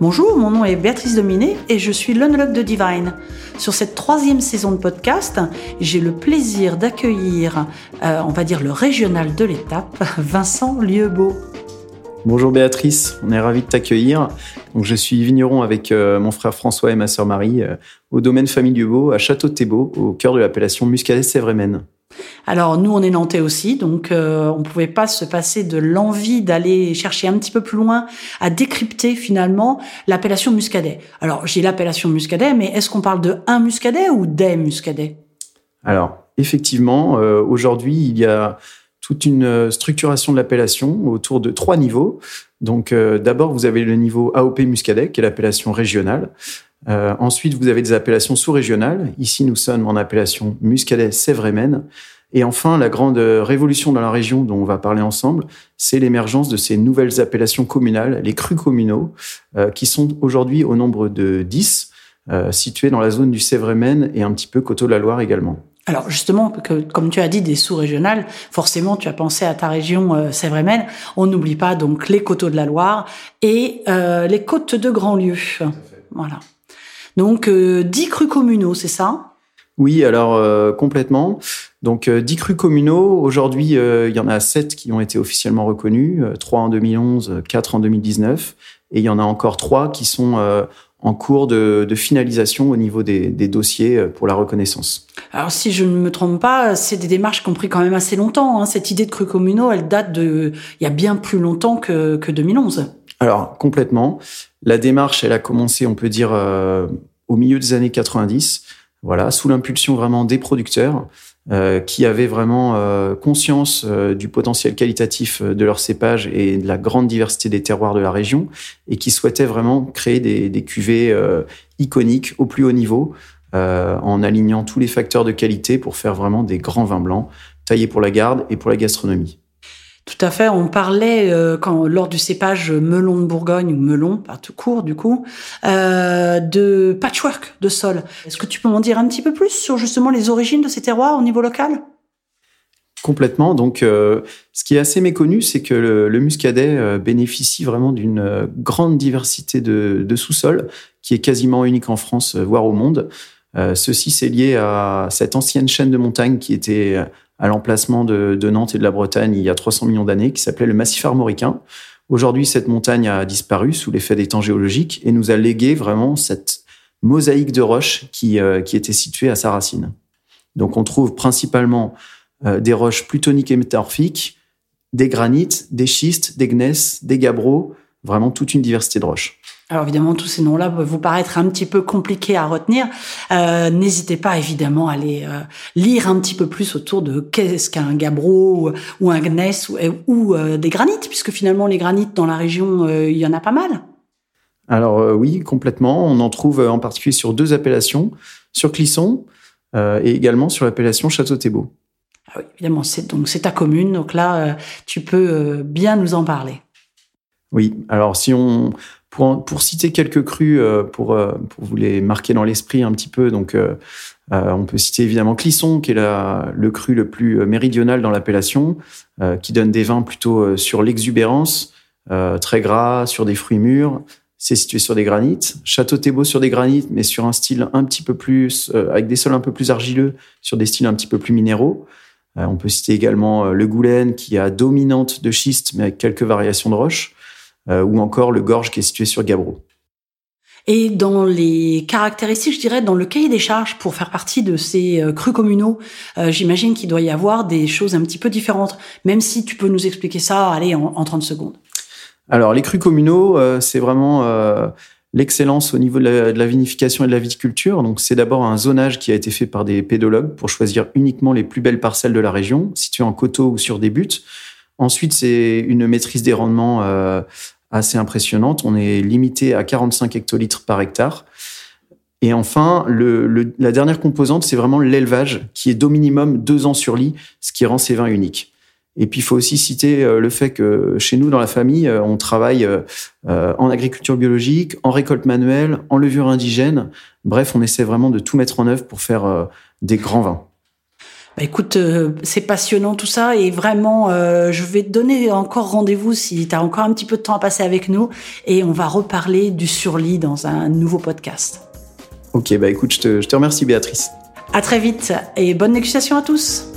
Bonjour, mon nom est Béatrice Dominé et je suis l'onologue de Divine. Sur cette troisième saison de podcast, j'ai le plaisir d'accueillir, euh, on va dire le régional de l'étape, Vincent Lieubeau. Bonjour Béatrice, on est ravi de t'accueillir. Je suis vigneron avec euh, mon frère François et ma sœur Marie euh, au domaine famille Lieubeau à Château-Thébault, au cœur de l'appellation Muscadet-Sévrémen. Alors nous, on est nantais aussi, donc euh, on ne pouvait pas se passer de l'envie d'aller chercher un petit peu plus loin à décrypter finalement l'appellation muscadet. Alors j'ai l'appellation muscadet, mais est-ce qu'on parle de un muscadet ou des muscadets? Alors effectivement, euh, aujourd'hui il y a toute une euh, structuration de l'appellation autour de trois niveaux. Donc d'abord vous avez le niveau AOP muscadet, qui est l'appellation régionale. Euh, ensuite, vous avez des appellations sous-régionales. Ici, nous sommes en appellation Muscadet-Sèvres-Maine. Et enfin, la grande révolution dans la région dont on va parler ensemble, c'est l'émergence de ces nouvelles appellations communales, les crus communaux, euh, qui sont aujourd'hui au nombre de 10, euh, situés dans la zone du Sèvres-Maine et un petit peu Coteau de la Loire également. Alors justement, que, comme tu as dit, des sous-régionales, forcément tu as pensé à ta région euh, Sèvres-Maine. On n'oublie pas donc les coteaux de la Loire et euh, les côtes de Grandlieu. Voilà. Donc, euh, 10 crus communaux, c'est ça? Oui, alors euh, complètement. Donc, 10 euh, crus communaux. Aujourd'hui, euh, il y en a 7 qui ont été officiellement reconnus, 3 en 2011, 4 en 2019. Et il y en a encore 3 qui sont en cours de, de, finalisation au niveau des, des, dossiers pour la reconnaissance. Alors, si je ne me trompe pas, c'est des démarches qui ont pris quand même assez longtemps. Hein. Cette idée de crus communaux, elle date de il y a bien plus longtemps que, que 2011. Alors, complètement. La démarche, elle a commencé, on peut dire, euh, au milieu des années 90, voilà, sous l'impulsion vraiment des producteurs euh, qui avaient vraiment euh, conscience euh, du potentiel qualitatif de leur cépage et de la grande diversité des terroirs de la région et qui souhaitaient vraiment créer des, des cuvées euh, iconiques au plus haut niveau euh, en alignant tous les facteurs de qualité pour faire vraiment des grands vins blancs taillés pour la garde et pour la gastronomie. Tout à fait. On parlait euh, lors du cépage melon de Bourgogne ou melon, pas tout court du coup, euh, de patchwork de sol. Est-ce que tu peux m'en dire un petit peu plus sur justement les origines de ces terroirs au niveau local? Complètement. Donc, euh, ce qui est assez méconnu, c'est que le, muscadet bénéficie vraiment d'une grande diversité de, sous-sols, qui est quasiment unique en France, voire au monde. ceci, c'est lié à cette ancienne chaîne de montagnes qui était à l'emplacement de, de, Nantes et de la Bretagne il y a 300 millions d'années, qui s'appelait le massif armoricain. Aujourd'hui, cette montagne a disparu sous l'effet des temps géologiques et nous a légué vraiment cette mosaïque de roches qui, euh, qui était située à sa racine. Donc, on trouve principalement euh, des roches plutoniques et métamorphiques, des granites, des schistes, des gneiss, des gabbros, vraiment toute une diversité de roches. Alors évidemment, tous ces noms-là peuvent vous paraître un petit peu compliqués à retenir. Euh, N'hésitez pas évidemment à aller euh, lire un petit peu plus autour de qu'est-ce qu'un gabbro ou, un gneiss ou, ou euh, des granites, puisque finalement les granites dans la région, il y en a pas mal. Alors oui, complètement. On en trouve en particulier sur deux appellations, sur Clisson et également sur l'appellation Château-Thébault. Ah oui, évidemment, c'est donc c'est ta commune, donc là tu peux bien nous en parler. Oui, alors si on pour, pour citer quelques crus, euh, pour, euh, pour vous les marquer dans l'esprit un petit peu, donc euh, on peut citer évidemment Clisson, qui est la, le cru le plus méridional dans l'appellation, qui donne des vins plutôt sur l'exubérance, très gras, sur des fruits mûrs. C'est situé sur des granites. Château Thébault sur des granites, mais sur un style un petit peu plus, avec des sols un peu plus argileux, sur des styles un petit peu plus minéraux. on peut citer également le Goulen, qui a dominante de schiste, mais avec quelques variations de roches euh, ou encore le Gorge qui est situé sur Gabro. Et dans les caractéristiques, je dirais, dans le cahier des charges pour faire partie de ces euh, crus communaux, euh, j'imagine qu'il doit y avoir des choses un petit peu différentes, même si tu peux nous expliquer ça, allez, en, en 30 secondes. Alors, les crus communaux, euh, c'est vraiment euh, l'excellence au niveau de la, de la, vinification et de la viticulture. Donc, c'est d'abord un zonage qui a été fait par des pédologues pour choisir uniquement les plus belles parcelles de la région, situées en coteaux ou sur des buts. Ensuite, c'est une maîtrise des rendements euh, assez impressionnante. On est limité à 45 hectolitres par hectare. Et enfin, le, le, la dernière composante, c'est vraiment l'élevage, qui est d'au minimum deux ans sur lit, ce qui rend ces vins uniques. Et puis, il faut aussi citer euh, le fait que chez nous, dans la famille, euh, on travaille euh, en agriculture biologique, en récolte manuelle, en levure indigène. Bref, on essaie vraiment de tout mettre en œuvre pour faire des grands vins. Bah, écoute, euh, c'est passionnant tout ça et vraiment, euh, je vais te donner encore rendez-vous si tu as encore un petit peu de temps à passer avec nous et on va reparler du surlit dans un nouveau podcast. Ok, bah écoute, je te, je te remercie Béatrice. À très vite et bonne négociation à tous.